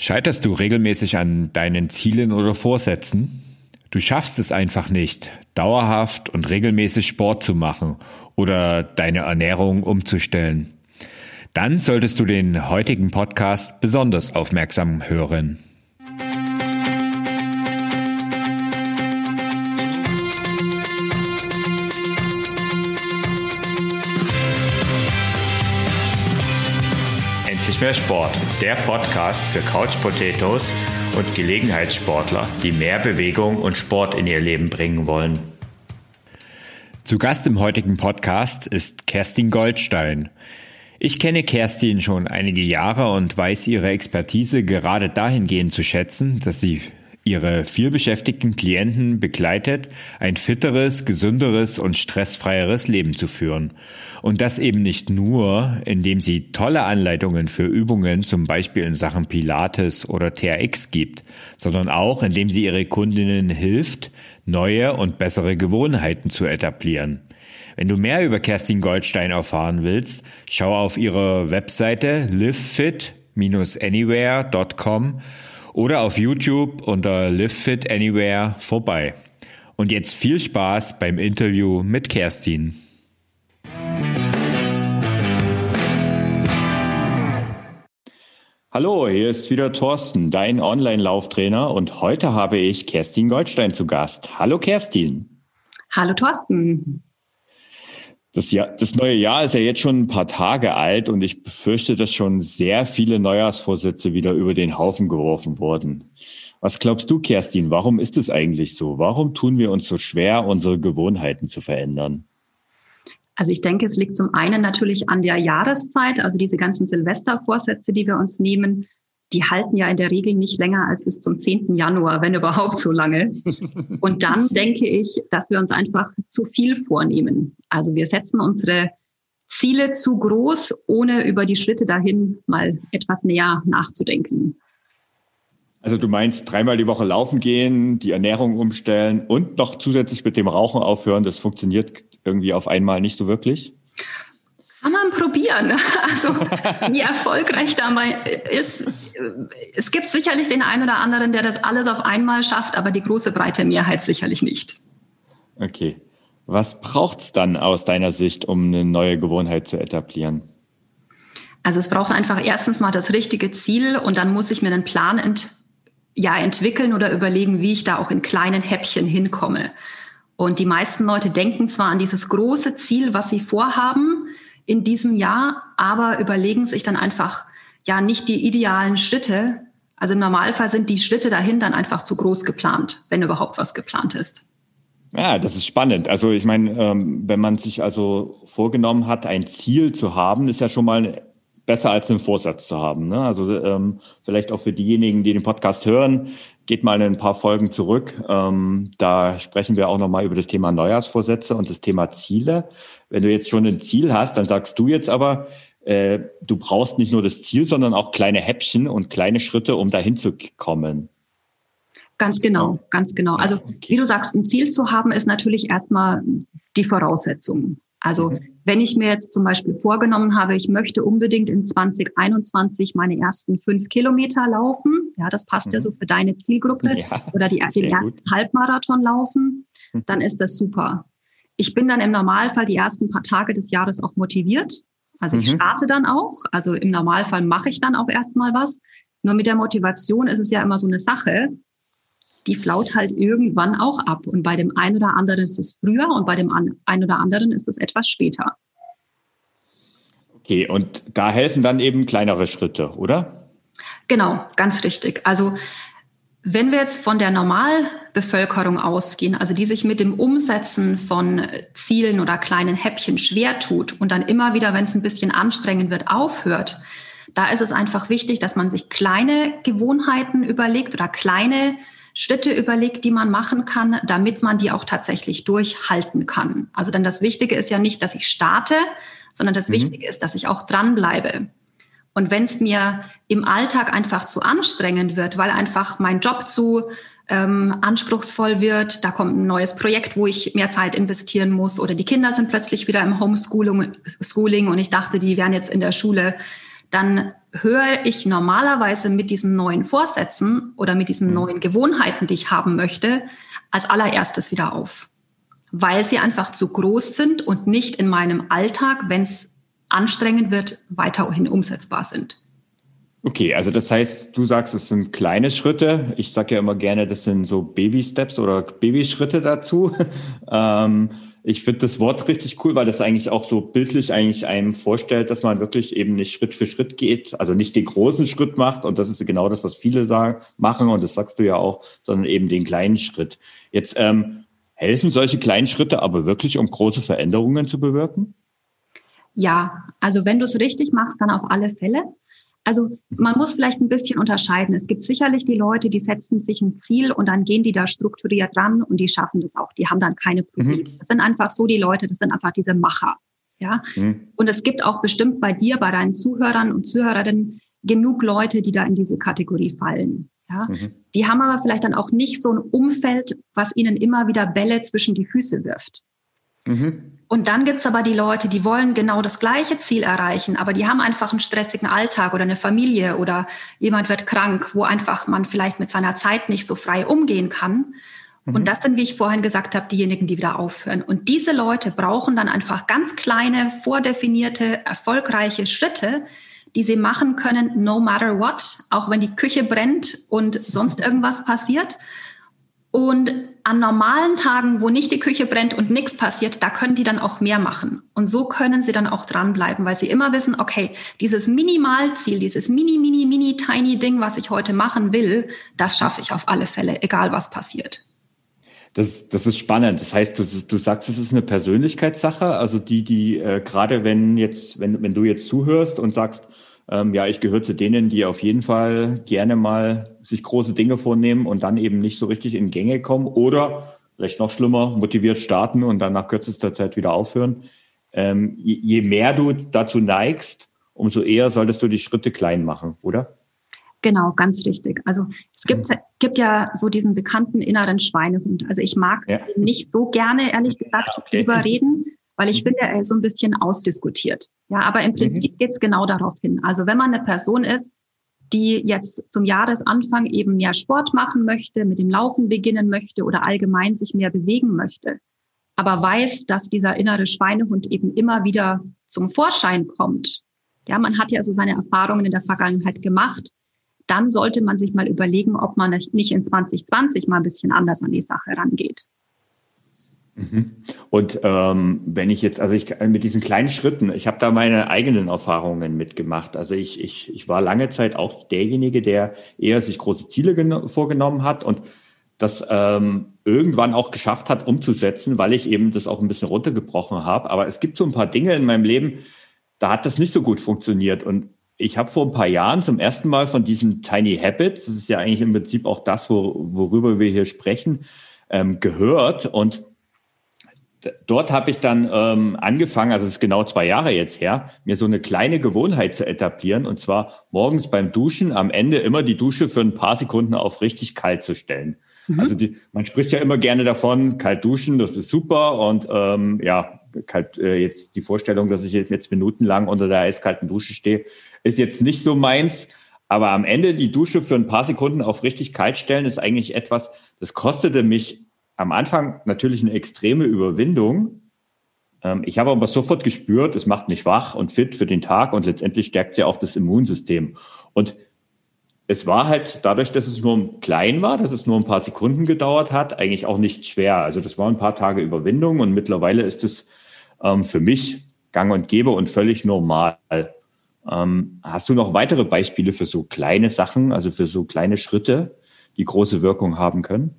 Scheiterst du regelmäßig an deinen Zielen oder Vorsätzen? Du schaffst es einfach nicht, dauerhaft und regelmäßig Sport zu machen oder deine Ernährung umzustellen. Dann solltest du den heutigen Podcast besonders aufmerksam hören. Endlich mehr Sport, der Podcast für Couch Potatoes und Gelegenheitssportler, die mehr Bewegung und Sport in ihr Leben bringen wollen. Zu Gast im heutigen Podcast ist Kerstin Goldstein. Ich kenne Kerstin schon einige Jahre und weiß ihre Expertise gerade dahingehend zu schätzen, dass sie ihre vielbeschäftigten Klienten begleitet, ein fitteres, gesünderes und stressfreieres Leben zu führen. Und das eben nicht nur, indem sie tolle Anleitungen für Übungen, zum Beispiel in Sachen Pilates oder TRX gibt, sondern auch, indem sie ihre Kundinnen hilft, neue und bessere Gewohnheiten zu etablieren. Wenn du mehr über Kerstin Goldstein erfahren willst, schau auf ihre Webseite livefit-anywhere.com oder auf YouTube unter Live Fit Anywhere vorbei. Und jetzt viel Spaß beim Interview mit Kerstin. Hallo, hier ist wieder Thorsten, dein Online-Lauftrainer und heute habe ich Kerstin Goldstein zu Gast. Hallo Kerstin. Hallo Thorsten. Das, Jahr, das neue Jahr ist ja jetzt schon ein paar Tage alt und ich befürchte, dass schon sehr viele Neujahrsvorsätze wieder über den Haufen geworfen wurden. Was glaubst du, Kerstin, warum ist es eigentlich so? Warum tun wir uns so schwer, unsere Gewohnheiten zu verändern? Also ich denke, es liegt zum einen natürlich an der Jahreszeit, also diese ganzen Silvestervorsätze, die wir uns nehmen, die halten ja in der Regel nicht länger als bis zum 10. Januar, wenn überhaupt so lange. Und dann denke ich, dass wir uns einfach zu viel vornehmen. Also wir setzen unsere Ziele zu groß, ohne über die Schritte dahin mal etwas näher nachzudenken. Also du meinst dreimal die Woche laufen gehen, die Ernährung umstellen und noch zusätzlich mit dem Rauchen aufhören, das funktioniert irgendwie auf einmal nicht so wirklich? Kann man probieren. Also wie erfolgreich dabei ist. Es gibt sicherlich den einen oder anderen, der das alles auf einmal schafft, aber die große breite Mehrheit sicherlich nicht. Okay. Was braucht es dann aus deiner Sicht, um eine neue Gewohnheit zu etablieren? Also es braucht einfach erstens mal das richtige Ziel und dann muss ich mir einen Plan ent, ja, entwickeln oder überlegen, wie ich da auch in kleinen Häppchen hinkomme. Und die meisten Leute denken zwar an dieses große Ziel, was sie vorhaben, in diesem Jahr, aber überlegen sich dann einfach ja nicht die idealen Schritte. Also im Normalfall sind die Schritte dahin dann einfach zu groß geplant, wenn überhaupt was geplant ist. Ja, das ist spannend. Also ich meine, ähm, wenn man sich also vorgenommen hat, ein Ziel zu haben, ist ja schon mal besser als einen Vorsatz zu haben. Ne? Also ähm, vielleicht auch für diejenigen, die den Podcast hören, geht mal ein paar Folgen zurück. Ähm, da sprechen wir auch nochmal über das Thema Neujahrsvorsätze und das Thema Ziele. Wenn du jetzt schon ein Ziel hast, dann sagst du jetzt aber, äh, du brauchst nicht nur das Ziel, sondern auch kleine Häppchen und kleine Schritte, um dahin zu kommen. Ganz genau, ganz genau. Also okay. wie du sagst, ein Ziel zu haben, ist natürlich erstmal die Voraussetzung. Also mhm. Wenn ich mir jetzt zum Beispiel vorgenommen habe, ich möchte unbedingt in 2021 meine ersten fünf Kilometer laufen, ja, das passt mhm. ja so für deine Zielgruppe, ja, oder die, den ersten gut. Halbmarathon laufen, mhm. dann ist das super. Ich bin dann im Normalfall die ersten paar Tage des Jahres auch motiviert. Also ich mhm. starte dann auch. Also im Normalfall mache ich dann auch erstmal was. Nur mit der Motivation ist es ja immer so eine Sache die flaut halt irgendwann auch ab. Und bei dem einen oder anderen ist es früher und bei dem einen oder anderen ist es etwas später. Okay, und da helfen dann eben kleinere Schritte, oder? Genau, ganz richtig. Also wenn wir jetzt von der Normalbevölkerung ausgehen, also die sich mit dem Umsetzen von Zielen oder kleinen Häppchen schwer tut und dann immer wieder, wenn es ein bisschen anstrengend wird, aufhört, da ist es einfach wichtig, dass man sich kleine Gewohnheiten überlegt oder kleine Schritte überlegt, die man machen kann, damit man die auch tatsächlich durchhalten kann. Also denn das Wichtige ist ja nicht, dass ich starte, sondern das mhm. Wichtige ist, dass ich auch dranbleibe. Und wenn es mir im Alltag einfach zu anstrengend wird, weil einfach mein Job zu ähm, anspruchsvoll wird, da kommt ein neues Projekt, wo ich mehr Zeit investieren muss oder die Kinder sind plötzlich wieder im Homeschooling Schooling und ich dachte, die wären jetzt in der Schule, dann höre ich normalerweise mit diesen neuen Vorsätzen oder mit diesen mhm. neuen Gewohnheiten, die ich haben möchte, als allererstes wieder auf, weil sie einfach zu groß sind und nicht in meinem Alltag, wenn es anstrengend wird, weiterhin umsetzbar sind. Okay, also das heißt, du sagst, es sind kleine Schritte. Ich sage ja immer gerne, das sind so Baby-Steps oder Babyschritte dazu. ähm, ich finde das Wort richtig cool, weil das eigentlich auch so bildlich eigentlich einem vorstellt, dass man wirklich eben nicht Schritt für Schritt geht, also nicht den großen Schritt macht. Und das ist genau das, was viele sagen, machen. Und das sagst du ja auch, sondern eben den kleinen Schritt. Jetzt ähm, helfen solche kleinen Schritte aber wirklich, um große Veränderungen zu bewirken? Ja, also wenn du es richtig machst, dann auf alle Fälle. Also man muss vielleicht ein bisschen unterscheiden. Es gibt sicherlich die Leute, die setzen sich ein Ziel und dann gehen die da strukturiert ran und die schaffen das auch. Die haben dann keine Probleme. Mhm. Das sind einfach so die Leute, das sind einfach diese Macher. Ja. Mhm. Und es gibt auch bestimmt bei dir, bei deinen Zuhörern und Zuhörerinnen genug Leute, die da in diese Kategorie fallen. Ja. Mhm. Die haben aber vielleicht dann auch nicht so ein Umfeld, was ihnen immer wieder Bälle zwischen die Füße wirft. Mhm. Und dann gibt's aber die Leute, die wollen genau das gleiche Ziel erreichen, aber die haben einfach einen stressigen Alltag oder eine Familie oder jemand wird krank, wo einfach man vielleicht mit seiner Zeit nicht so frei umgehen kann. Mhm. Und das sind, wie ich vorhin gesagt habe, diejenigen, die wieder aufhören. Und diese Leute brauchen dann einfach ganz kleine, vordefinierte, erfolgreiche Schritte, die sie machen können, no matter what, auch wenn die Küche brennt und sonst irgendwas passiert. Und an normalen Tagen, wo nicht die Küche brennt und nichts passiert, da können die dann auch mehr machen. Und so können sie dann auch dranbleiben, weil sie immer wissen, okay, dieses Minimalziel, dieses mini, mini, mini, tiny Ding, was ich heute machen will, das schaffe ich auf alle Fälle, egal was passiert. Das, das ist spannend. Das heißt, du, du sagst, es ist eine Persönlichkeitssache. Also die, die äh, gerade wenn jetzt, wenn, wenn du jetzt zuhörst und sagst, ähm, ja, ich gehöre zu denen, die auf jeden Fall gerne mal sich große Dinge vornehmen und dann eben nicht so richtig in Gänge kommen oder vielleicht noch schlimmer, motiviert starten und dann nach kürzester Zeit wieder aufhören. Ähm, je, je mehr du dazu neigst, umso eher solltest du die Schritte klein machen, oder? Genau, ganz richtig. Also es gibt, gibt ja so diesen bekannten inneren Schweinehund. Also ich mag ja. nicht so gerne, ehrlich gesagt, okay. überreden, weil ich finde, er ist so ein bisschen ausdiskutiert. Ja, aber im mhm. Prinzip mhm. geht es genau darauf hin. Also wenn man eine Person ist, die jetzt zum Jahresanfang eben mehr Sport machen möchte, mit dem Laufen beginnen möchte oder allgemein sich mehr bewegen möchte, aber weiß, dass dieser innere Schweinehund eben immer wieder zum Vorschein kommt. Ja, man hat ja so seine Erfahrungen in der Vergangenheit gemacht. Dann sollte man sich mal überlegen, ob man nicht in 2020 mal ein bisschen anders an die Sache rangeht. Mhm. Und ähm, wenn ich jetzt, also ich mit diesen kleinen Schritten, ich habe da meine eigenen Erfahrungen mitgemacht. Also ich, ich, ich war lange Zeit auch derjenige, der eher sich große Ziele vorgenommen hat und das ähm, irgendwann auch geschafft hat umzusetzen, weil ich eben das auch ein bisschen runtergebrochen habe. Aber es gibt so ein paar Dinge in meinem Leben, da hat das nicht so gut funktioniert. Und ich habe vor ein paar Jahren zum ersten Mal von diesen Tiny Habits, das ist ja eigentlich im Prinzip auch das, wo, worüber wir hier sprechen, ähm, gehört. Und dort habe ich dann ähm, angefangen, also es ist genau zwei Jahre jetzt her, mir so eine kleine Gewohnheit zu etablieren und zwar morgens beim Duschen am Ende immer die Dusche für ein paar Sekunden auf richtig kalt zu stellen. Mhm. Also die, man spricht ja immer gerne davon, kalt duschen, das ist super und ähm, ja, kalt, äh, jetzt die Vorstellung, dass ich jetzt minutenlang unter der eiskalten Dusche stehe, ist jetzt nicht so meins. Aber am Ende die Dusche für ein paar Sekunden auf richtig kalt stellen, ist eigentlich etwas, das kostete mich am Anfang natürlich eine extreme Überwindung. Ähm, ich habe aber sofort gespürt, es macht mich wach und fit für den Tag und letztendlich stärkt ja auch das Immunsystem. Und es war halt dadurch, dass es nur klein war, dass es nur ein paar Sekunden gedauert hat, eigentlich auch nicht schwer. Also das war ein paar Tage Überwindung und mittlerweile ist es ähm, für mich gang und gäbe und völlig normal. Ähm, hast du noch weitere Beispiele für so kleine Sachen, also für so kleine Schritte, die große Wirkung haben können?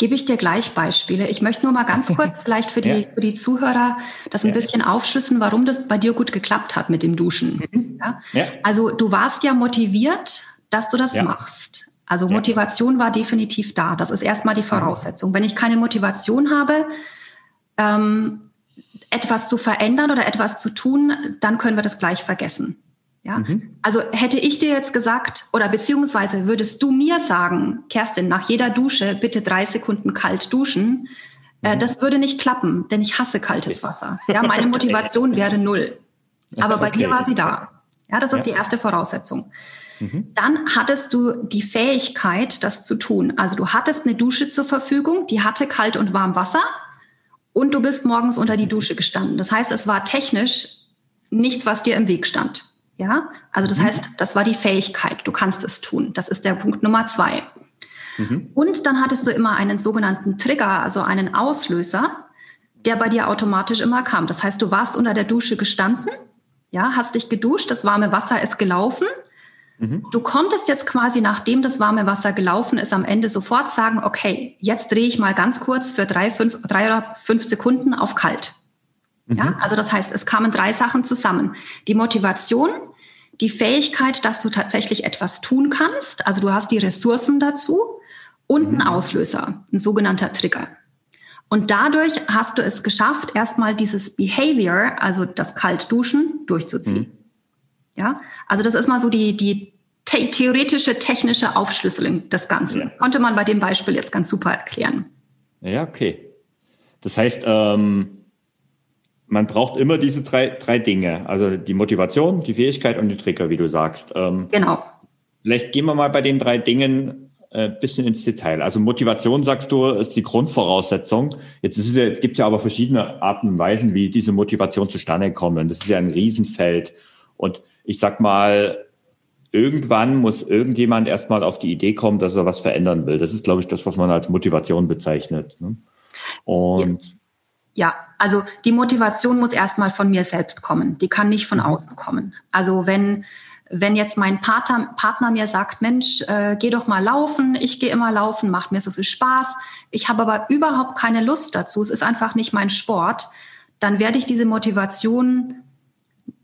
Gebe ich dir gleich Beispiele. Ich möchte nur mal ganz kurz vielleicht für die, ja. für die Zuhörer das ein ja. bisschen aufschlüsseln, warum das bei dir gut geklappt hat mit dem Duschen. Mhm. Ja? Also du warst ja motiviert, dass du das machst. Also Motivation war definitiv da. Das ist erstmal die Voraussetzung. Wenn ich keine Motivation habe, ähm, etwas zu verändern oder etwas zu tun, dann können wir das gleich vergessen. Ja, mhm. also hätte ich dir jetzt gesagt, oder beziehungsweise würdest du mir sagen, Kerstin, nach jeder Dusche bitte drei Sekunden kalt duschen, äh, mhm. das würde nicht klappen, denn ich hasse kaltes Wasser. Ja, meine Motivation wäre null. Aber bei okay. dir war sie da. Ja, das ist ja. die erste Voraussetzung. Mhm. Dann hattest du die Fähigkeit, das zu tun. Also du hattest eine Dusche zur Verfügung, die hatte kalt und warm Wasser und du bist morgens unter die Dusche gestanden. Das heißt, es war technisch nichts, was dir im Weg stand. Ja, also das mhm. heißt, das war die Fähigkeit. Du kannst es tun. Das ist der Punkt Nummer zwei. Mhm. Und dann hattest du immer einen sogenannten Trigger, also einen Auslöser, der bei dir automatisch immer kam. Das heißt, du warst unter der Dusche gestanden, ja, hast dich geduscht, das warme Wasser ist gelaufen. Mhm. Du konntest jetzt quasi, nachdem das warme Wasser gelaufen ist, am Ende sofort sagen, okay, jetzt drehe ich mal ganz kurz für drei, fünf, drei oder fünf Sekunden auf kalt. Mhm. Ja, also das heißt, es kamen drei Sachen zusammen. Die Motivation, die Fähigkeit, dass du tatsächlich etwas tun kannst, also du hast die Ressourcen dazu und ein mhm. Auslöser, ein sogenannter Trigger. Und dadurch hast du es geschafft, erstmal dieses Behavior, also das Kaltduschen, durchzuziehen. Mhm. Ja, also das ist mal so die, die the theoretische, technische Aufschlüsselung des Ganzen. Ja. Konnte man bei dem Beispiel jetzt ganz super erklären. Ja, okay. Das heißt, ähm, man braucht immer diese drei, drei Dinge. Also die Motivation, die Fähigkeit und die Trigger, wie du sagst. Ähm, genau. Vielleicht gehen wir mal bei den drei Dingen äh, bisschen ins Detail. Also Motivation, sagst du, ist die Grundvoraussetzung. Jetzt ist es ja, gibt es ja aber verschiedene Arten und Weisen, wie diese Motivation zustande kommt. Das ist ja ein Riesenfeld. Und ich sag mal, irgendwann muss irgendjemand erstmal auf die Idee kommen, dass er was verändern will. Das ist, glaube ich, das, was man als Motivation bezeichnet. Ne? Und ja, also die Motivation muss erstmal von mir selbst kommen. Die kann nicht von mhm. außen kommen. Also wenn wenn jetzt mein Partner, Partner mir sagt, Mensch, äh, geh doch mal laufen, ich gehe immer laufen, macht mir so viel Spaß, ich habe aber überhaupt keine Lust dazu, es ist einfach nicht mein Sport, dann werde ich diese Motivation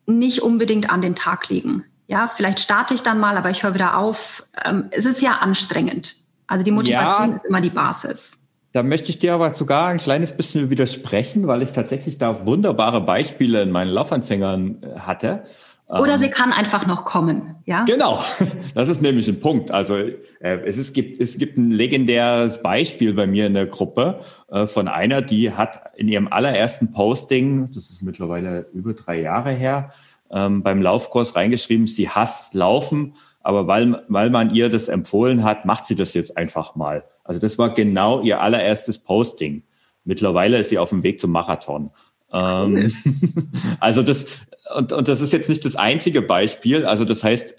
nicht unbedingt an den Tag legen. Ja, vielleicht starte ich dann mal, aber ich höre wieder auf. Ähm, es ist ja anstrengend. Also die Motivation ja, ist immer die Basis. Da möchte ich dir aber sogar ein kleines bisschen widersprechen, weil ich tatsächlich da wunderbare Beispiele in meinen Laufanfängern äh, hatte. Oder ähm, sie kann einfach noch kommen, ja? Genau, das ist nämlich ein Punkt. Also äh, es, ist, gibt, es gibt ein legendäres Beispiel bei mir in der Gruppe äh, von einer, die hat in ihrem allerersten Posting, das ist mittlerweile über drei Jahre her, ähm, beim Laufkurs reingeschrieben, sie hasst Laufen, aber weil, weil man ihr das empfohlen hat, macht sie das jetzt einfach mal. Also das war genau ihr allererstes Posting. Mittlerweile ist sie auf dem Weg zum Marathon. Ähm, also das, und, und das ist jetzt nicht das einzige Beispiel. Also das heißt,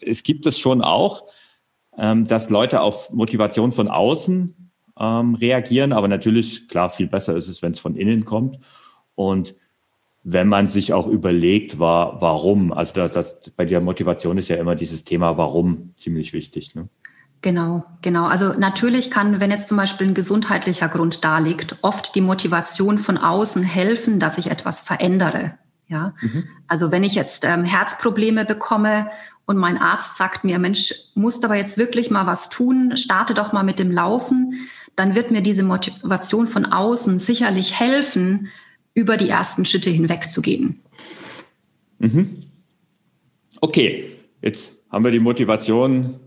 es gibt es schon auch, ähm, dass Leute auf Motivation von außen ähm, reagieren, aber natürlich, klar, viel besser ist es, wenn es von innen kommt. Und wenn man sich auch überlegt, war, warum, also das, das, bei der Motivation ist ja immer dieses Thema Warum ziemlich wichtig. Ne? Genau, genau. Also natürlich kann, wenn jetzt zum Beispiel ein gesundheitlicher Grund da liegt, oft die Motivation von außen helfen, dass ich etwas verändere. Ja, mhm. also wenn ich jetzt ähm, Herzprobleme bekomme und mein Arzt sagt mir, Mensch, musst aber jetzt wirklich mal was tun, starte doch mal mit dem Laufen, dann wird mir diese Motivation von außen sicherlich helfen, über die ersten Schritte hinwegzugehen. Mhm. Okay, jetzt haben wir die Motivation,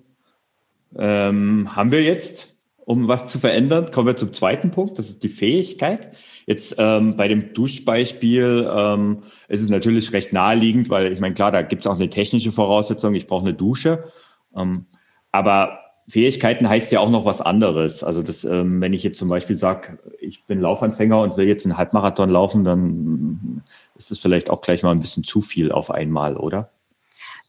ähm, haben wir jetzt um was zu verändern. Kommen wir zum zweiten Punkt, das ist die Fähigkeit. Jetzt ähm, bei dem Duschbeispiel ähm, ist es natürlich recht naheliegend, weil ich meine, klar, da gibt es auch eine technische Voraussetzung, ich brauche eine Dusche. Ähm, aber Fähigkeiten heißt ja auch noch was anderes. Also das, ähm, wenn ich jetzt zum Beispiel sage, ich bin Laufanfänger und will jetzt einen Halbmarathon laufen, dann ist das vielleicht auch gleich mal ein bisschen zu viel auf einmal, oder?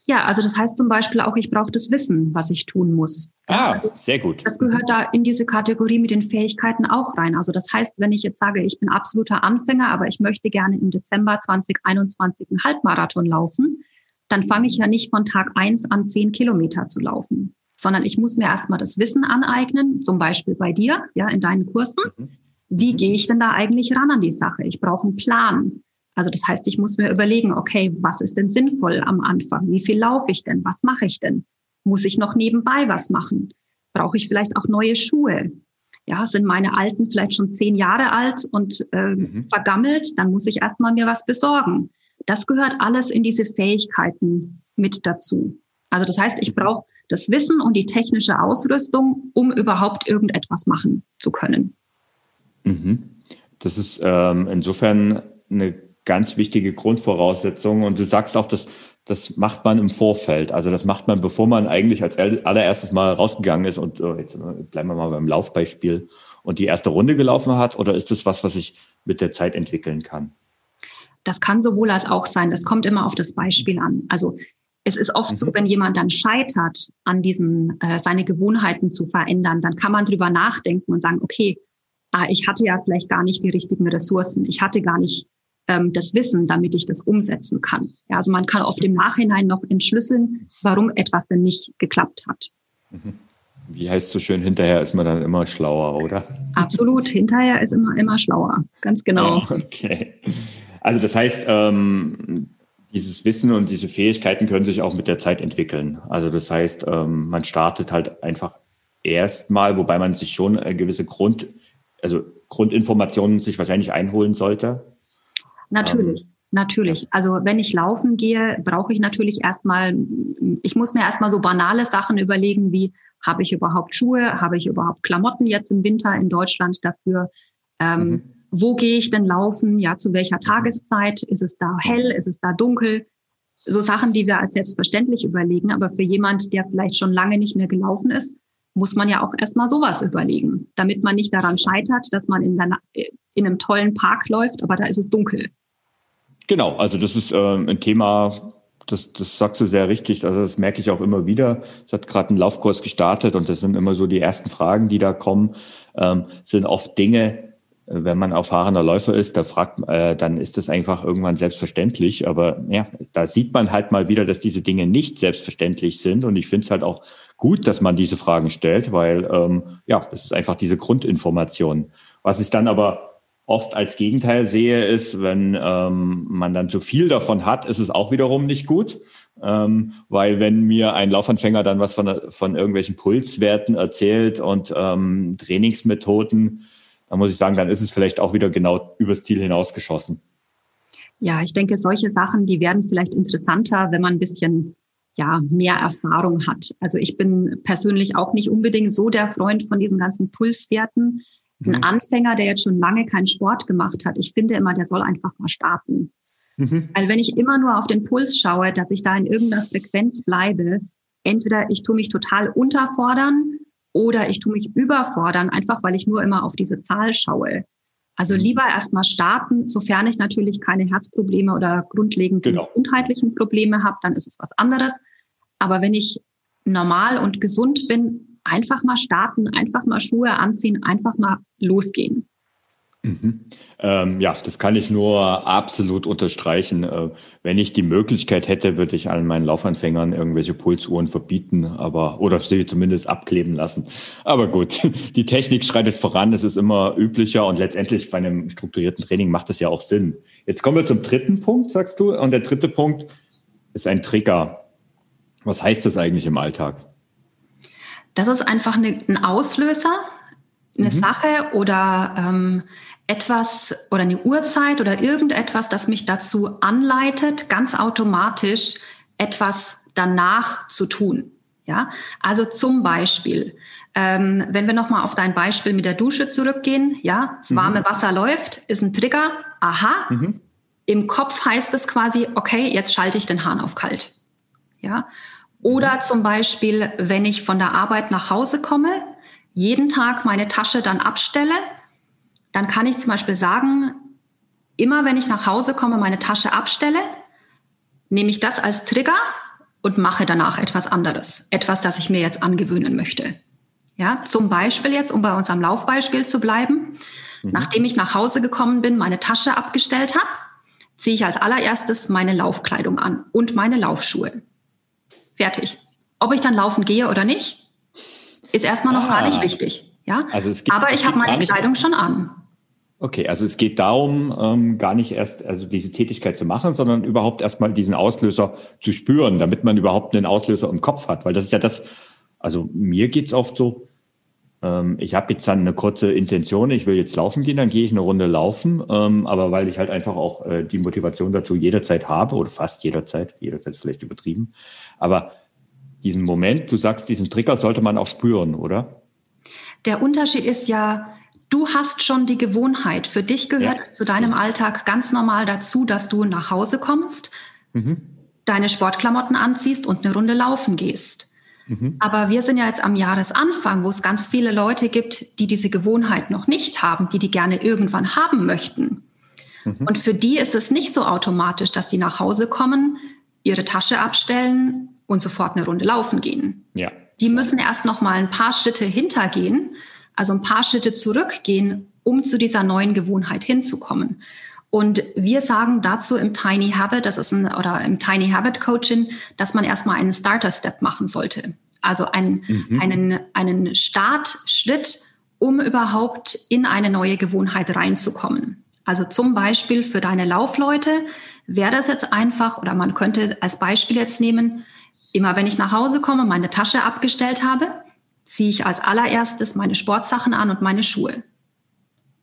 Ja, also das heißt zum Beispiel auch, ich brauche das Wissen, was ich tun muss. Ah, sehr gut. Das gehört da in diese Kategorie mit den Fähigkeiten auch rein. Also das heißt, wenn ich jetzt sage, ich bin absoluter Anfänger, aber ich möchte gerne im Dezember 2021 einen Halbmarathon laufen, dann fange ich ja nicht von Tag eins an zehn Kilometer zu laufen, sondern ich muss mir erstmal das Wissen aneignen, zum Beispiel bei dir, ja, in deinen Kursen. Mhm. Wie gehe ich denn da eigentlich ran an die Sache? Ich brauche einen Plan. Also das heißt, ich muss mir überlegen, okay, was ist denn sinnvoll am Anfang? Wie viel laufe ich denn? Was mache ich denn? Muss ich noch nebenbei was machen? Brauche ich vielleicht auch neue Schuhe? Ja, sind meine alten vielleicht schon zehn Jahre alt und äh, mhm. vergammelt? Dann muss ich erstmal mir was besorgen. Das gehört alles in diese Fähigkeiten mit dazu. Also das heißt, ich brauche das Wissen und die technische Ausrüstung, um überhaupt irgendetwas machen zu können. Mhm. Das ist ähm, insofern eine ganz wichtige Grundvoraussetzung. Und du sagst auch, dass das macht man im Vorfeld. Also das macht man, bevor man eigentlich als allererstes mal rausgegangen ist und äh, jetzt äh, bleiben wir mal beim Laufbeispiel und die erste Runde gelaufen hat? Oder ist das was, was ich mit der Zeit entwickeln kann? Das kann sowohl als auch sein. Das kommt immer auf das Beispiel an. Also es ist oft mhm. so, wenn jemand dann scheitert, an diesen äh, seine Gewohnheiten zu verändern, dann kann man drüber nachdenken und sagen, okay, ah, ich hatte ja vielleicht gar nicht die richtigen Ressourcen, ich hatte gar nicht ähm, das Wissen, damit ich das umsetzen kann. Ja, also man kann oft im Nachhinein noch entschlüsseln, warum etwas denn nicht geklappt hat. Mhm. Wie heißt so schön, hinterher ist man dann immer schlauer, oder? Absolut, hinterher ist immer immer schlauer, ganz genau. Okay. Also das heißt, ähm, dieses Wissen und diese Fähigkeiten können sich auch mit der Zeit entwickeln. Also das heißt, ähm, man startet halt einfach erstmal, wobei man sich schon gewisse Grund, also Grundinformationen sich wahrscheinlich einholen sollte. Natürlich. Ähm, Natürlich. Also wenn ich laufen gehe, brauche ich natürlich erstmal, ich muss mir erstmal so banale Sachen überlegen, wie habe ich überhaupt Schuhe, habe ich überhaupt Klamotten jetzt im Winter in Deutschland dafür? Ähm, mhm. Wo gehe ich denn laufen? Ja, zu welcher Tageszeit? Ist es da hell? Ist es da dunkel? So Sachen, die wir als selbstverständlich überlegen. Aber für jemand, der vielleicht schon lange nicht mehr gelaufen ist, muss man ja auch erstmal sowas überlegen, damit man nicht daran scheitert, dass man in, der, in einem tollen Park läuft, aber da ist es dunkel. Genau, also das ist äh, ein Thema, das, das sagst du sehr richtig. Also das merke ich auch immer wieder. Es hat gerade einen Laufkurs gestartet und das sind immer so die ersten Fragen, die da kommen, ähm, sind oft Dinge, wenn man erfahrener Läufer ist, da fragt, äh, dann ist das einfach irgendwann selbstverständlich. Aber ja, da sieht man halt mal wieder, dass diese Dinge nicht selbstverständlich sind. Und ich finde es halt auch gut, dass man diese Fragen stellt, weil ähm, ja, es ist einfach diese Grundinformation. Was ich dann aber oft als Gegenteil sehe, ist, wenn ähm, man dann zu viel davon hat, ist es auch wiederum nicht gut. Ähm, weil wenn mir ein Laufanfänger dann was von, von irgendwelchen Pulswerten erzählt und ähm, Trainingsmethoden, dann muss ich sagen, dann ist es vielleicht auch wieder genau übers Ziel hinausgeschossen. Ja, ich denke, solche Sachen, die werden vielleicht interessanter, wenn man ein bisschen ja, mehr Erfahrung hat. Also ich bin persönlich auch nicht unbedingt so der Freund von diesen ganzen Pulswerten. Ein mhm. Anfänger, der jetzt schon lange keinen Sport gemacht hat, ich finde immer, der soll einfach mal starten. Mhm. Weil wenn ich immer nur auf den Puls schaue, dass ich da in irgendeiner Frequenz bleibe, entweder ich tue mich total unterfordern oder ich tue mich überfordern, einfach weil ich nur immer auf diese Zahl schaue. Also mhm. lieber erstmal starten, sofern ich natürlich keine Herzprobleme oder grundlegende genau. gesundheitlichen Probleme habe, dann ist es was anderes. Aber wenn ich normal und gesund bin, einfach mal starten, einfach mal Schuhe anziehen, einfach mal losgehen. Mhm. Ähm, ja, das kann ich nur absolut unterstreichen. Äh, wenn ich die Möglichkeit hätte, würde ich allen meinen Laufanfängern irgendwelche Pulsuhren verbieten, aber oder sie zumindest abkleben lassen. Aber gut, die Technik schreitet voran, es ist immer üblicher und letztendlich bei einem strukturierten Training macht das ja auch Sinn. Jetzt kommen wir zum dritten Punkt, sagst du, und der dritte Punkt ist ein Trigger. Was heißt das eigentlich im Alltag? Das ist einfach eine, ein Auslöser, eine mhm. Sache oder ähm, etwas oder eine Uhrzeit oder irgendetwas, das mich dazu anleitet, ganz automatisch etwas danach zu tun. Ja, also zum Beispiel, ähm, wenn wir nochmal auf dein Beispiel mit der Dusche zurückgehen, ja, das mhm. warme mhm. Wasser läuft, ist ein Trigger, aha. Mhm. Im Kopf heißt es quasi, okay, jetzt schalte ich den Hahn auf kalt. Ja. Oder mhm. zum Beispiel, wenn ich von der Arbeit nach Hause komme, jeden Tag meine Tasche dann abstelle, dann kann ich zum Beispiel sagen, immer wenn ich nach Hause komme, meine Tasche abstelle, nehme ich das als Trigger und mache danach etwas anderes. Etwas, das ich mir jetzt angewöhnen möchte. Ja, zum Beispiel jetzt, um bei unserem Laufbeispiel zu bleiben, mhm. nachdem ich nach Hause gekommen bin, meine Tasche abgestellt habe, ziehe ich als allererstes meine Laufkleidung an und meine Laufschuhe. Fertig. Ob ich dann laufen gehe oder nicht, ist erstmal noch ah. gar nicht wichtig. Ja? Also es geht, Aber ich habe meine Kleidung schon an. Okay, also es geht darum, ähm, gar nicht erst also diese Tätigkeit zu machen, sondern überhaupt erstmal diesen Auslöser zu spüren, damit man überhaupt einen Auslöser im Kopf hat. Weil das ist ja das, also mir geht's oft so, ähm, ich habe jetzt dann eine kurze Intention, ich will jetzt laufen gehen, dann gehe ich eine Runde laufen, ähm, aber weil ich halt einfach auch äh, die Motivation dazu jederzeit habe oder fast jederzeit, jederzeit ist vielleicht übertrieben, aber diesen Moment, du sagst, diesen Trigger sollte man auch spüren, oder? Der Unterschied ist ja, du hast schon die Gewohnheit. Für dich gehört ja, zu deinem stimmt. Alltag ganz normal dazu, dass du nach Hause kommst. Mhm. deine Sportklamotten anziehst und eine Runde laufen gehst. Mhm. Aber wir sind ja jetzt am Jahresanfang, wo es ganz viele Leute gibt, die diese Gewohnheit noch nicht haben, die die gerne irgendwann haben möchten. Mhm. Und für die ist es nicht so automatisch, dass die nach Hause kommen, ihre Tasche abstellen und sofort eine Runde laufen gehen. Ja. Die müssen erst noch mal ein paar Schritte hintergehen, also ein paar Schritte zurückgehen, um zu dieser neuen Gewohnheit hinzukommen. Und wir sagen dazu im Tiny Habit, das ist ein, oder im Tiny Habit Coaching, dass man erstmal einen Starter Step machen sollte. Also einen, mhm. einen, einen Startschritt, um überhaupt in eine neue Gewohnheit reinzukommen. Also zum Beispiel für deine Laufleute wäre das jetzt einfach, oder man könnte als Beispiel jetzt nehmen, immer wenn ich nach Hause komme, meine Tasche abgestellt habe, ziehe ich als allererstes meine Sportsachen an und meine Schuhe.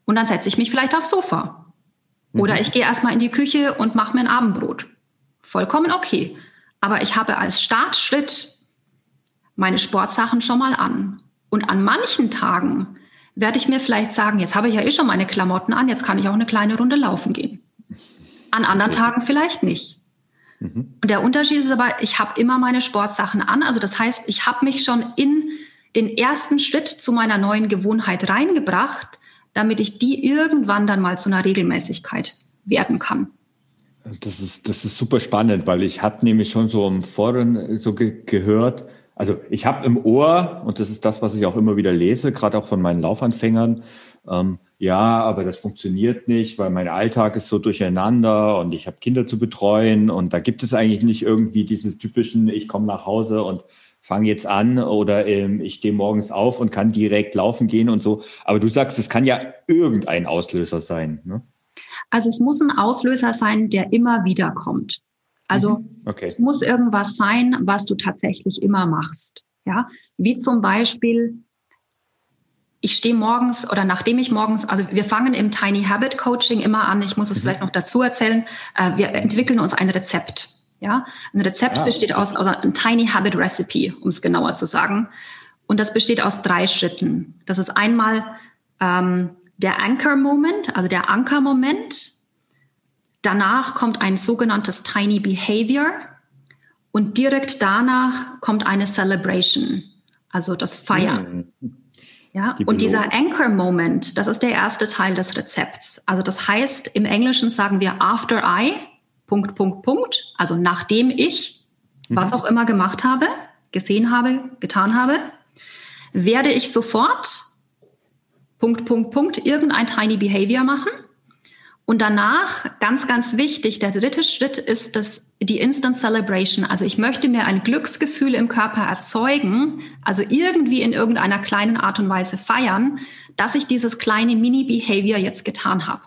Und dann setze ich mich vielleicht aufs Sofa oder mhm. ich gehe erstmal in die Küche und mache mir ein Abendbrot. Vollkommen okay. Aber ich habe als Startschritt meine Sportsachen schon mal an. Und an manchen Tagen werde ich mir vielleicht sagen, jetzt habe ich ja eh schon meine Klamotten an, jetzt kann ich auch eine kleine Runde laufen gehen. An anderen. Tagen vielleicht nicht. Mhm. Und der Unterschied ist aber, ich habe immer meine Sportsachen an. Also das heißt, ich habe mich schon in den ersten Schritt zu meiner neuen Gewohnheit reingebracht damit ich die irgendwann dann mal zu einer Regelmäßigkeit werden kann. Das ist, das ist super spannend, weil ich hatte nämlich schon so im Foren so ge gehört, also ich habe im Ohr, und das ist das, was ich auch immer wieder lese, gerade auch von meinen Laufanfängern, ähm, ja, aber das funktioniert nicht, weil mein Alltag ist so durcheinander und ich habe Kinder zu betreuen und da gibt es eigentlich nicht irgendwie dieses typischen, ich komme nach Hause und fange jetzt an oder ähm, ich stehe morgens auf und kann direkt laufen gehen und so. Aber du sagst, es kann ja irgendein Auslöser sein. Ne? Also es muss ein Auslöser sein, der immer wieder kommt. Also mhm. okay. es muss irgendwas sein, was du tatsächlich immer machst. Ja, wie zum Beispiel, ich stehe morgens oder nachdem ich morgens, also wir fangen im Tiny Habit Coaching immer an. Ich muss es mhm. vielleicht noch dazu erzählen. Äh, wir entwickeln uns ein Rezept. Ja, ein Rezept ah, besteht aus, aus einem Tiny Habit Recipe, um es genauer zu sagen. Und das besteht aus drei Schritten. Das ist einmal ähm, der Anchor Moment, also der Ankermoment. Danach kommt ein sogenanntes Tiny Behavior und direkt danach kommt eine Celebration, also das Feiern. Mhm. Ja, Die und dieser Anchor Moment, das ist der erste Teil des Rezepts. Also das heißt, im Englischen sagen wir After I, Punkt, Punkt, Punkt. Also nachdem ich mhm. was auch immer gemacht habe, gesehen habe, getan habe, werde ich sofort Punkt, Punkt, Punkt irgendein Tiny Behavior machen. Und danach, ganz, ganz wichtig, der dritte Schritt ist das, die Instant Celebration. Also ich möchte mir ein Glücksgefühl im Körper erzeugen, also irgendwie in irgendeiner kleinen Art und Weise feiern, dass ich dieses kleine Mini-Behavior jetzt getan habe.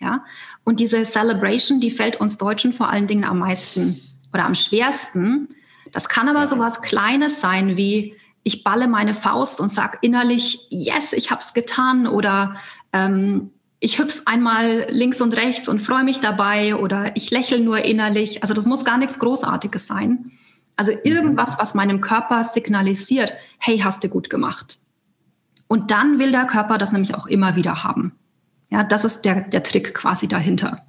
Ja, und diese Celebration, die fällt uns Deutschen vor allen Dingen am meisten oder am schwersten. Das kann aber so was Kleines sein wie, ich balle meine Faust und sag innerlich, yes, ich hab's getan oder ähm, ich hüpf einmal links und rechts und freue mich dabei oder ich lächle nur innerlich. Also das muss gar nichts Großartiges sein. Also mhm. irgendwas, was meinem Körper signalisiert, hey, hast du gut gemacht. Und dann will der Körper das nämlich auch immer wieder haben. Ja, das ist der, der Trick quasi dahinter.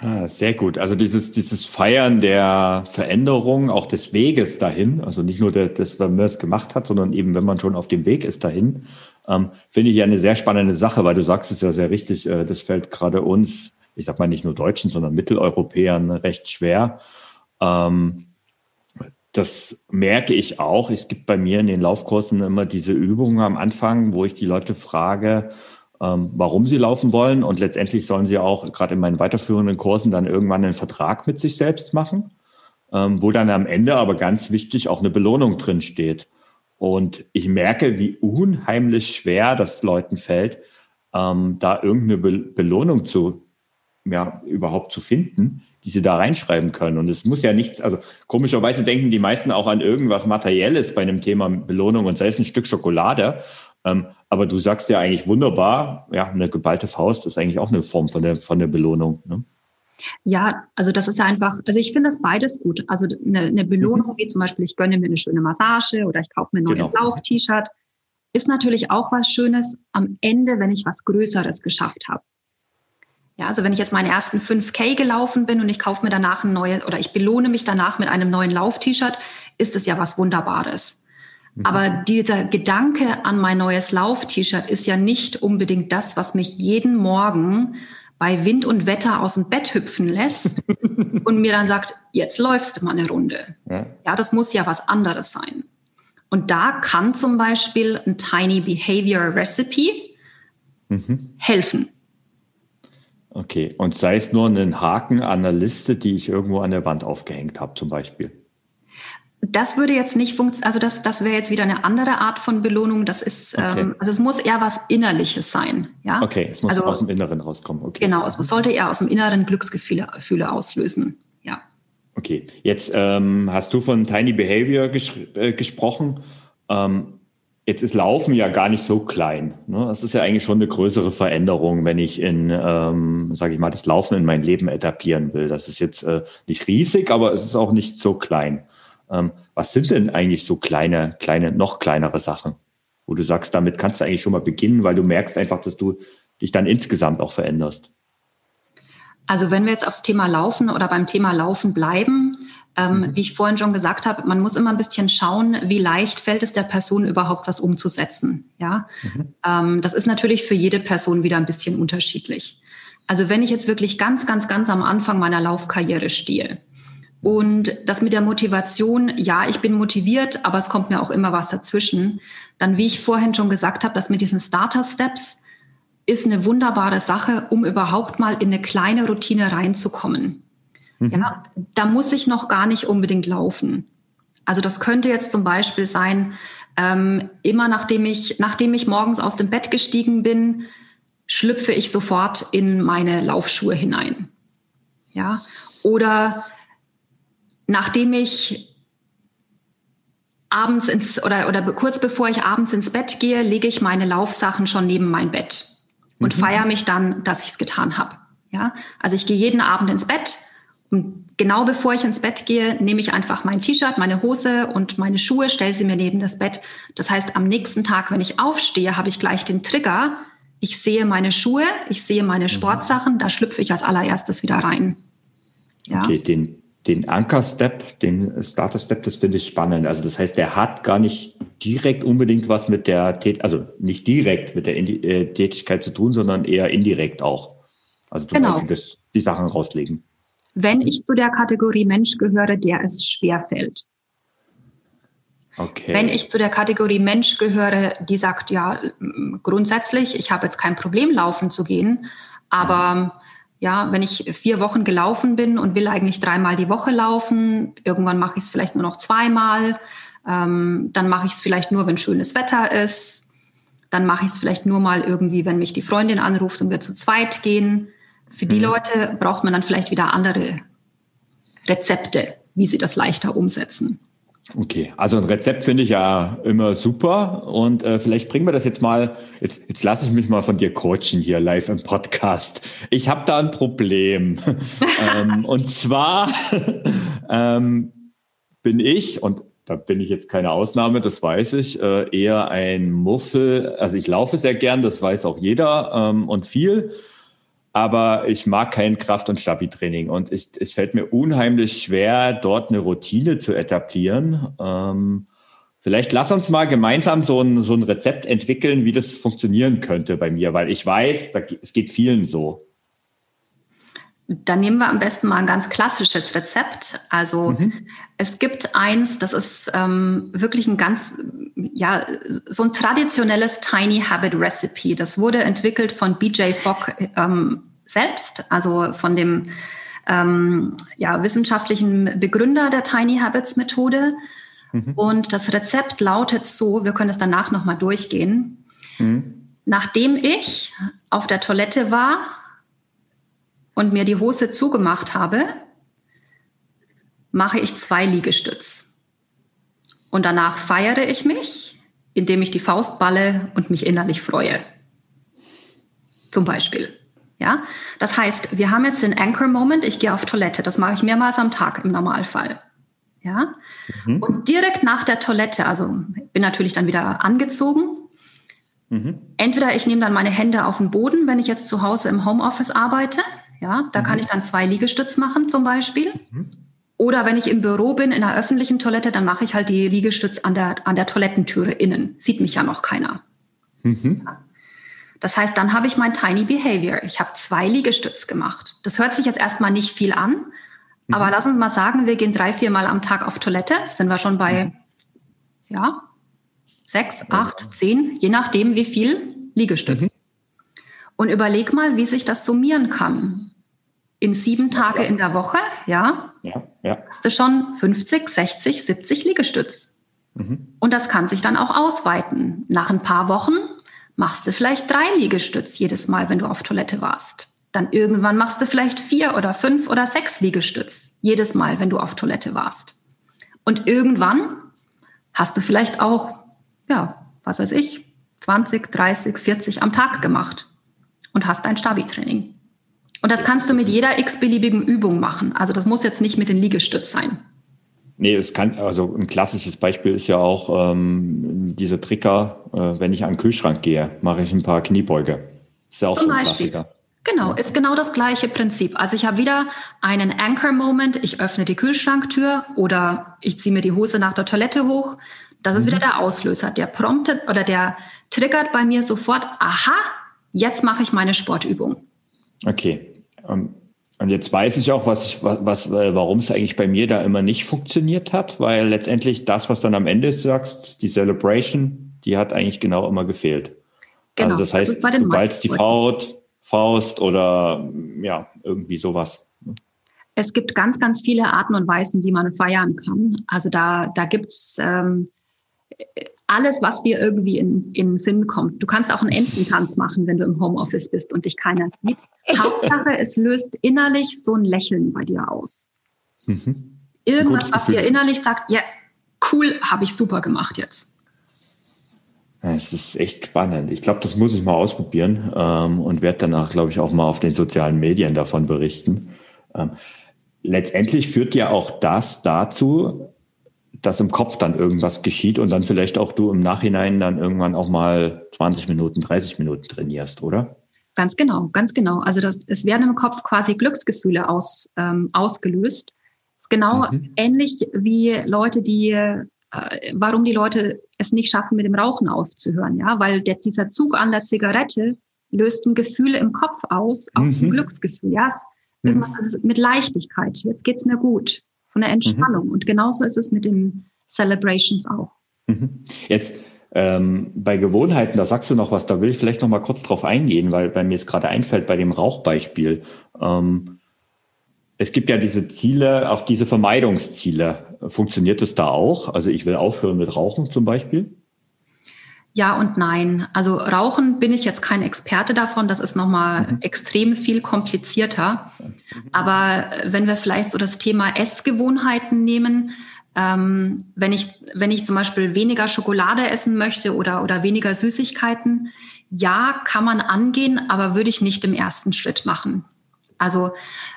Ah, sehr gut. Also dieses, dieses Feiern der Veränderung, auch des Weges dahin, also nicht nur der, das, wenn man es gemacht hat, sondern eben, wenn man schon auf dem Weg ist dahin, ähm, finde ich ja eine sehr spannende Sache, weil du sagst es ja sehr richtig, äh, das fällt gerade uns, ich sag mal nicht nur Deutschen, sondern Mitteleuropäern recht schwer. Ähm, das merke ich auch. Es gibt bei mir in den Laufkursen immer diese Übungen am Anfang, wo ich die Leute frage, ähm, warum sie laufen wollen. Und letztendlich sollen sie auch gerade in meinen weiterführenden Kursen dann irgendwann einen Vertrag mit sich selbst machen, ähm, wo dann am Ende aber ganz wichtig auch eine Belohnung drin steht. Und ich merke, wie unheimlich schwer das Leuten fällt, ähm, da irgendeine Be Belohnung zu, ja, überhaupt zu finden, die sie da reinschreiben können. Und es muss ja nichts, also komischerweise denken die meisten auch an irgendwas Materielles bei einem Thema Belohnung und sei es ein Stück Schokolade. Ähm, aber du sagst ja eigentlich wunderbar, ja, eine geballte Faust ist eigentlich auch eine Form von der, von der Belohnung. Ne? Ja, also das ist ja einfach, also ich finde das beides gut. Also eine, eine Belohnung, mhm. wie zum Beispiel, ich gönne mir eine schöne Massage oder ich kaufe mir ein neues genau. Lauf-T-Shirt, ist natürlich auch was Schönes am Ende, wenn ich was Größeres geschafft habe. Ja, also wenn ich jetzt meine ersten 5K gelaufen bin und ich kaufe mir danach ein neues oder ich belohne mich danach mit einem neuen Lauf-T-Shirt, ist es ja was Wunderbares. Mhm. Aber dieser Gedanke an mein neues Lauf-T-Shirt ist ja nicht unbedingt das, was mich jeden Morgen bei Wind und Wetter aus dem Bett hüpfen lässt und mir dann sagt, jetzt läufst du mal eine Runde. Ja. ja, das muss ja was anderes sein. Und da kann zum Beispiel ein Tiny Behavior Recipe mhm. helfen. Okay, und sei es nur ein Haken an der Liste, die ich irgendwo an der Wand aufgehängt habe, zum Beispiel. Das würde jetzt nicht funktionieren, also das, das wäre jetzt wieder eine andere Art von Belohnung. Das ist, okay. ähm, also es muss eher was Innerliches sein. Ja? Okay, es muss also, aus dem Inneren rauskommen. Okay. Genau, es sollte eher aus dem Inneren Glücksgefühle Gefühle auslösen. Ja. Okay, jetzt ähm, hast du von Tiny Behavior ges äh, gesprochen. Ähm, Jetzt ist Laufen ja gar nicht so klein. Ne? Das ist ja eigentlich schon eine größere Veränderung, wenn ich in, ähm, sage ich mal, das Laufen in mein Leben etablieren will. Das ist jetzt äh, nicht riesig, aber es ist auch nicht so klein. Ähm, was sind denn eigentlich so kleine, kleine, noch kleinere Sachen, wo du sagst, damit kannst du eigentlich schon mal beginnen, weil du merkst einfach, dass du dich dann insgesamt auch veränderst? Also wenn wir jetzt aufs Thema Laufen oder beim Thema Laufen bleiben, ähm, mhm. wie ich vorhin schon gesagt habe, man muss immer ein bisschen schauen, wie leicht fällt es der Person überhaupt was umzusetzen. Ja, mhm. ähm, das ist natürlich für jede Person wieder ein bisschen unterschiedlich. Also wenn ich jetzt wirklich ganz, ganz, ganz am Anfang meiner Laufkarriere stehe und das mit der Motivation, ja, ich bin motiviert, aber es kommt mir auch immer was dazwischen, dann wie ich vorhin schon gesagt habe, das mit diesen Starter Steps ist eine wunderbare Sache, um überhaupt mal in eine kleine Routine reinzukommen. Mhm. Ja, da muss ich noch gar nicht unbedingt laufen. Also das könnte jetzt zum Beispiel sein, ähm, immer nachdem ich, nachdem ich morgens aus dem Bett gestiegen bin, schlüpfe ich sofort in meine Laufschuhe hinein. Ja, oder nachdem ich abends ins oder oder kurz bevor ich abends ins Bett gehe, lege ich meine Laufsachen schon neben mein Bett und mhm. feiere mich dann, dass ich es getan habe. Ja, also ich gehe jeden Abend ins Bett und genau bevor ich ins Bett gehe, nehme ich einfach mein T-Shirt, meine Hose und meine Schuhe, stelle sie mir neben das Bett. Das heißt, am nächsten Tag, wenn ich aufstehe, habe ich gleich den Trigger. Ich sehe meine Schuhe, ich sehe meine mhm. Sportsachen, da schlüpfe ich als allererstes wieder rein. Ja. Okay, den, den Anker-Step, den Starter-Step, das finde ich spannend. Also das heißt, der hat gar nicht direkt unbedingt was mit der, Tät also nicht direkt mit der äh, Tätigkeit zu tun, sondern eher indirekt auch. Also zum genau. Beispiel das, die Sachen rauslegen wenn ich zu der Kategorie Mensch gehöre, der es schwer fällt. Okay. Wenn ich zu der Kategorie Mensch gehöre, die sagt, ja, grundsätzlich, ich habe jetzt kein Problem, laufen zu gehen, aber ja, wenn ich vier Wochen gelaufen bin und will eigentlich dreimal die Woche laufen, irgendwann mache ich es vielleicht nur noch zweimal, ähm, dann mache ich es vielleicht nur, wenn schönes Wetter ist, dann mache ich es vielleicht nur mal irgendwie, wenn mich die Freundin anruft und wir zu zweit gehen. Für die mhm. Leute braucht man dann vielleicht wieder andere Rezepte, wie sie das leichter umsetzen. Okay, also ein Rezept finde ich ja immer super und äh, vielleicht bringen wir das jetzt mal, jetzt, jetzt lasse ich mich mal von dir coachen hier live im Podcast. Ich habe da ein Problem ähm, und zwar ähm, bin ich, und da bin ich jetzt keine Ausnahme, das weiß ich, äh, eher ein Muffel, also ich laufe sehr gern, das weiß auch jeder ähm, und viel aber ich mag kein Kraft- und Stabi-Training und ich, es fällt mir unheimlich schwer, dort eine Routine zu etablieren. Ähm, vielleicht lass uns mal gemeinsam so ein, so ein Rezept entwickeln, wie das funktionieren könnte bei mir, weil ich weiß, da, es geht vielen so. Dann nehmen wir am besten mal ein ganz klassisches Rezept. Also mhm. es gibt eins, das ist ähm, wirklich ein ganz, ja, so ein traditionelles Tiny Habit Recipe. Das wurde entwickelt von BJ Fogg ähm, selbst, also von dem ähm, ja, wissenschaftlichen Begründer der Tiny Habits Methode. Mhm. Und das Rezept lautet so, wir können es danach nochmal durchgehen. Mhm. Nachdem ich auf der Toilette war und mir die Hose zugemacht habe, mache ich zwei Liegestütz. Und danach feiere ich mich, indem ich die Faust balle und mich innerlich freue. Zum Beispiel. Ja, das heißt, wir haben jetzt den Anchor Moment. Ich gehe auf Toilette. Das mache ich mehrmals am Tag im Normalfall. Ja, mhm. und direkt nach der Toilette, also bin natürlich dann wieder angezogen, Mhm. Entweder ich nehme dann meine Hände auf den Boden, wenn ich jetzt zu Hause im Homeoffice arbeite. Ja, da mhm. kann ich dann zwei Liegestütz machen zum Beispiel. Mhm. Oder wenn ich im Büro bin, in einer öffentlichen Toilette, dann mache ich halt die Liegestütz an der, an der Toilettentüre innen. Sieht mich ja noch keiner. Mhm. Das heißt, dann habe ich mein Tiny Behavior. Ich habe zwei Liegestütz gemacht. Das hört sich jetzt erstmal nicht viel an, mhm. aber lass uns mal sagen, wir gehen drei, vier Mal am Tag auf Toilette. Sind wir schon bei, mhm. ja, sechs, acht, zehn, je nachdem, wie viel Liegestütz. Mhm. Und überleg mal, wie sich das summieren kann. In sieben Tage ja. in der Woche, ja, ja, ja. hast du schon 50, 60, 70 Liegestütz. Mhm. Und das kann sich dann auch ausweiten. Nach ein paar Wochen machst du vielleicht drei Liegestütz jedes Mal, wenn du auf Toilette warst. Dann irgendwann machst du vielleicht vier oder fünf oder sechs Liegestütz jedes Mal, wenn du auf Toilette warst. Und irgendwann hast du vielleicht auch, ja, was weiß ich, 20, 30, 40 am Tag gemacht und hast ein Stabi-Training. Und das kannst du mit jeder x-beliebigen Übung machen. Also das muss jetzt nicht mit den Liegestütz sein. Nee, es kann, also ein klassisches Beispiel ist ja auch ähm, dieser Tricker, äh, wenn ich an den Kühlschrank gehe, mache ich ein paar Kniebeuge. Ist ja auch Zum so ein Beispiel. Klassiker. Genau, ist genau das gleiche Prinzip. Also ich habe wieder einen Anchor-Moment, ich öffne die Kühlschranktür oder ich ziehe mir die Hose nach der Toilette hoch. Das ist mhm. wieder der Auslöser. Der promptet oder der triggert bei mir sofort, aha, jetzt mache ich meine Sportübung. Okay. Um und jetzt weiß ich auch, was, was, was äh, warum es eigentlich bei mir da immer nicht funktioniert hat, weil letztendlich das, was dann am Ende sagst, die Celebration, die hat eigentlich genau immer gefehlt. Genau, also das heißt, das du ballst die Faust, Faust oder ja, irgendwie sowas. Es gibt ganz, ganz viele Arten und Weisen, wie man feiern kann. Also da, da gibt's ähm, alles, was dir irgendwie in, in den Sinn kommt. Du kannst auch einen Ententanz machen, wenn du im Homeoffice bist und dich keiner sieht. Hauptsache, es löst innerlich so ein Lächeln bei dir aus. Mhm. Irgendwas, was dir innerlich sagt, ja, cool, habe ich super gemacht jetzt. Es ist echt spannend. Ich glaube, das muss ich mal ausprobieren ähm, und werde danach, glaube ich, auch mal auf den sozialen Medien davon berichten. Ähm, letztendlich führt ja auch das dazu, dass im Kopf dann irgendwas geschieht und dann vielleicht auch du im Nachhinein dann irgendwann auch mal 20 Minuten, 30 Minuten trainierst, oder? Ganz genau, ganz genau. Also das, es werden im Kopf quasi Glücksgefühle aus, ähm, ausgelöst. Das ist genau mhm. ähnlich wie Leute, die, äh, warum die Leute es nicht schaffen, mit dem Rauchen aufzuhören, ja, weil der, dieser Zug an der Zigarette löst ein Gefühl im Kopf aus, aus mhm. dem Glücksgefühl, ja, irgendwas mhm. mit Leichtigkeit. Jetzt geht's mir gut so eine Entspannung. Mhm. Und genauso ist es mit den Celebrations auch. Mhm. Jetzt ähm, bei Gewohnheiten, da sagst du noch was, da will ich vielleicht noch mal kurz drauf eingehen, weil bei mir es gerade einfällt bei dem Rauchbeispiel. Ähm, es gibt ja diese Ziele, auch diese Vermeidungsziele. Funktioniert das da auch? Also ich will aufhören mit Rauchen zum Beispiel? Ja und nein. Also Rauchen bin ich jetzt kein Experte davon. Das ist nochmal mhm. extrem viel komplizierter. Mhm. Aber wenn wir vielleicht so das Thema Essgewohnheiten nehmen, ähm, wenn ich, wenn ich zum Beispiel weniger Schokolade essen möchte oder, oder weniger Süßigkeiten, ja, kann man angehen, aber würde ich nicht im ersten Schritt machen. Also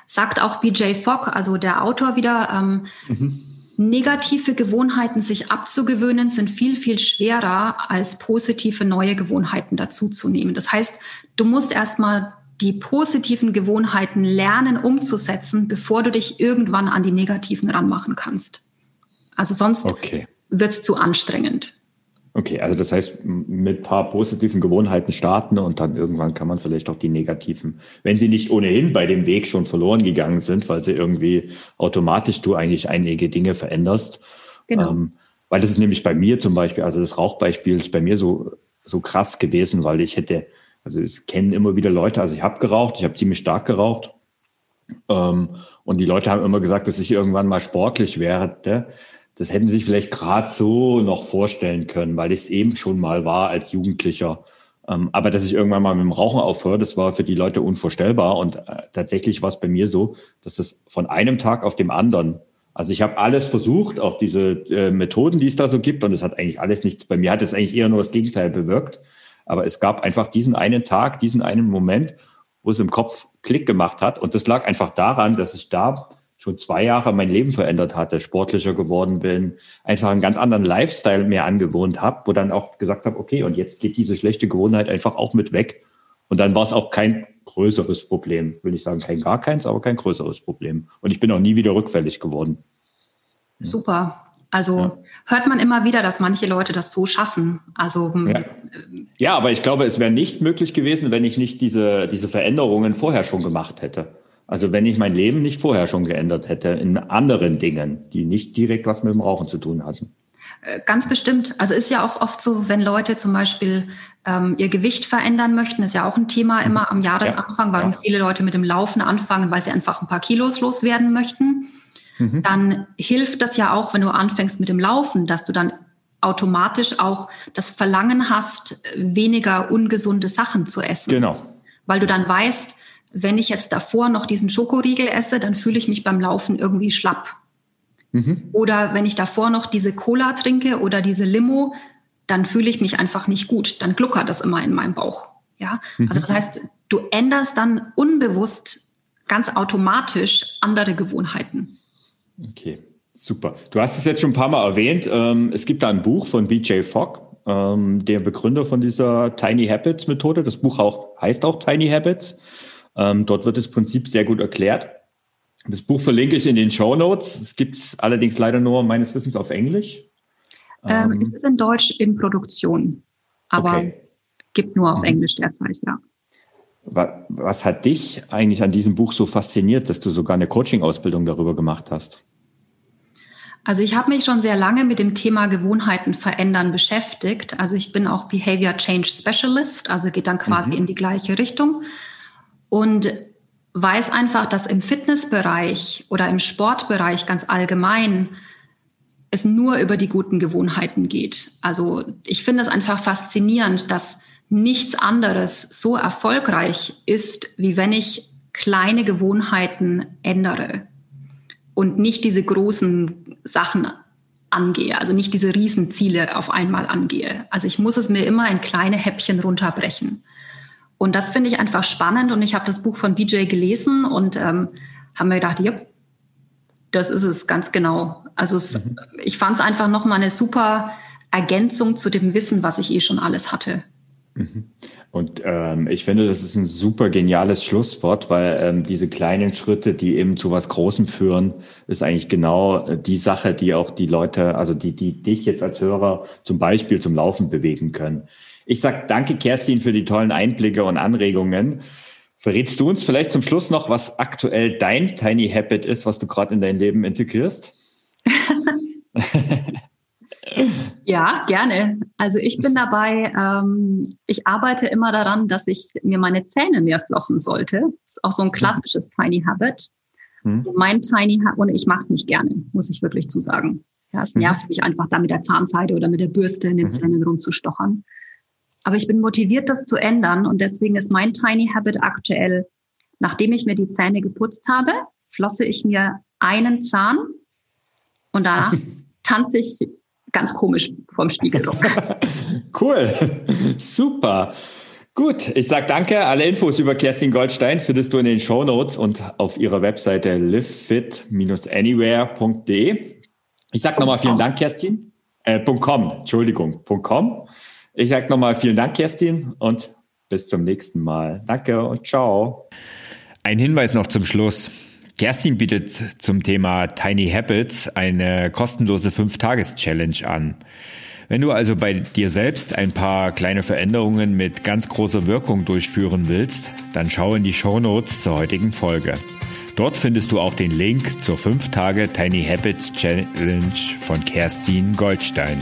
sagt auch BJ Fogg, also der Autor wieder, ähm, mhm negative Gewohnheiten sich abzugewöhnen, sind viel, viel schwerer als positive neue Gewohnheiten dazuzunehmen. Das heißt, du musst erstmal die positiven Gewohnheiten lernen umzusetzen, bevor du dich irgendwann an die negativen ranmachen kannst. Also sonst okay. wird es zu anstrengend. Okay, also das heißt, mit paar positiven Gewohnheiten starten und dann irgendwann kann man vielleicht auch die negativen, wenn sie nicht ohnehin bei dem Weg schon verloren gegangen sind, weil sie irgendwie automatisch du eigentlich einige Dinge veränderst. Genau. Ähm, weil das ist nämlich bei mir zum Beispiel, also das Rauchbeispiel ist bei mir so, so krass gewesen, weil ich hätte, also es kennen immer wieder Leute, also ich habe geraucht, ich habe ziemlich stark geraucht. Ähm, und die Leute haben immer gesagt, dass ich irgendwann mal sportlich werde das hätten sie sich vielleicht gerade so noch vorstellen können, weil ich es eben schon mal war als Jugendlicher. Ähm, aber dass ich irgendwann mal mit dem Rauchen aufhöre, das war für die Leute unvorstellbar. Und äh, tatsächlich war es bei mir so, dass das von einem Tag auf dem anderen, also ich habe alles versucht, auch diese äh, Methoden, die es da so gibt, und es hat eigentlich alles nichts, bei mir hat es eigentlich eher nur das Gegenteil bewirkt. Aber es gab einfach diesen einen Tag, diesen einen Moment, wo es im Kopf Klick gemacht hat. Und das lag einfach daran, dass ich da schon zwei Jahre mein Leben verändert hatte, sportlicher geworden bin, einfach einen ganz anderen Lifestyle mehr angewohnt habe, wo dann auch gesagt habe, okay, und jetzt geht diese schlechte Gewohnheit einfach auch mit weg. Und dann war es auch kein größeres Problem. Will ich sagen, kein gar keins, aber kein größeres Problem. Und ich bin auch nie wieder rückfällig geworden. Super. Also ja. hört man immer wieder, dass manche Leute das so schaffen. Also hm, ja, ja aber ich glaube, es wäre nicht möglich gewesen, wenn ich nicht diese, diese Veränderungen vorher schon gemacht hätte. Also wenn ich mein Leben nicht vorher schon geändert hätte in anderen Dingen, die nicht direkt was mit dem Rauchen zu tun hatten. Äh, ganz bestimmt. Also ist ja auch oft so, wenn Leute zum Beispiel ähm, ihr Gewicht verändern möchten, ist ja auch ein Thema immer am Jahresanfang, warum ja. viele Leute mit dem Laufen anfangen, weil sie einfach ein paar Kilos loswerden möchten. Mhm. Dann hilft das ja auch, wenn du anfängst mit dem Laufen, dass du dann automatisch auch das Verlangen hast, weniger ungesunde Sachen zu essen. Genau. Weil du dann weißt, wenn ich jetzt davor noch diesen Schokoriegel esse, dann fühle ich mich beim Laufen irgendwie schlapp. Mhm. Oder wenn ich davor noch diese Cola trinke oder diese Limo, dann fühle ich mich einfach nicht gut. Dann gluckert das immer in meinem Bauch. Ja, mhm. also das heißt, du änderst dann unbewusst ganz automatisch andere Gewohnheiten. Okay, super. Du hast es jetzt schon ein paar Mal erwähnt. Ähm, es gibt da ein Buch von BJ Fogg, ähm, der Begründer von dieser Tiny Habits Methode. Das Buch auch, heißt auch Tiny Habits. Ähm, dort wird das Prinzip sehr gut erklärt. Das Buch verlinke ich in den Show Notes. Es gibt es allerdings leider nur meines Wissens auf Englisch. Ähm, ähm, es ist in Deutsch in Produktion, aber okay. gibt nur auf mhm. Englisch derzeit, ja. Was hat dich eigentlich an diesem Buch so fasziniert, dass du sogar eine Coaching-Ausbildung darüber gemacht hast? Also ich habe mich schon sehr lange mit dem Thema Gewohnheiten verändern beschäftigt. Also ich bin auch Behavior Change Specialist, also geht dann quasi mhm. in die gleiche Richtung und weiß einfach, dass im Fitnessbereich oder im Sportbereich ganz allgemein es nur über die guten Gewohnheiten geht. Also ich finde es einfach faszinierend, dass nichts anderes so erfolgreich ist, wie wenn ich kleine Gewohnheiten ändere und nicht diese großen Sachen angehe, also nicht diese Riesenziele auf einmal angehe. Also ich muss es mir immer in kleine Häppchen runterbrechen. Und das finde ich einfach spannend und ich habe das Buch von BJ gelesen und ähm, habe mir gedacht, ja, das ist es ganz genau. Also es, mhm. ich fand es einfach nochmal eine super Ergänzung zu dem Wissen, was ich eh schon alles hatte. Mhm. Und ähm, ich finde, das ist ein super geniales Schlusswort, weil ähm, diese kleinen Schritte, die eben zu was Großem führen, ist eigentlich genau äh, die Sache, die auch die Leute, also die, die dich jetzt als Hörer zum Beispiel zum Laufen bewegen können. Ich sag danke, Kerstin, für die tollen Einblicke und Anregungen. Verrätst du uns vielleicht zum Schluss noch, was aktuell dein Tiny Habit ist, was du gerade in dein Leben integrierst? Ja, gerne. Also ich bin dabei, ähm, ich arbeite immer daran, dass ich mir meine Zähne mehr flossen sollte. Das ist auch so ein klassisches mhm. Tiny Habit. Mhm. Mein Tiny Habit, und ich mache es nicht gerne, muss ich wirklich zusagen. Ja, es nervt mhm. mich einfach da mit der Zahnseide oder mit der Bürste in den mhm. Zähnen rumzustochern. Aber ich bin motiviert, das zu ändern und deswegen ist mein Tiny Habit aktuell, nachdem ich mir die Zähne geputzt habe, flosse ich mir einen Zahn und danach tanze ich ganz komisch vorm Spiegel cool, super. Gut, ich sage danke. Alle Infos über Kerstin Goldstein findest du in den Show Notes und auf ihrer Webseite livefit-anywhere.de. Ich sage nochmal vielen Dank, Kerstin. Äh, .com, Entschuldigung, .com. Ich sage nochmal vielen Dank, Kerstin, und bis zum nächsten Mal. Danke und ciao. Ein Hinweis noch zum Schluss. Kerstin bietet zum Thema Tiny Habits eine kostenlose 5-Tages-Challenge an. Wenn du also bei dir selbst ein paar kleine Veränderungen mit ganz großer Wirkung durchführen willst, dann schau in die Show Notes zur heutigen Folge. Dort findest du auch den Link zur 5 Tage Tiny Habits Challenge von Kerstin Goldstein.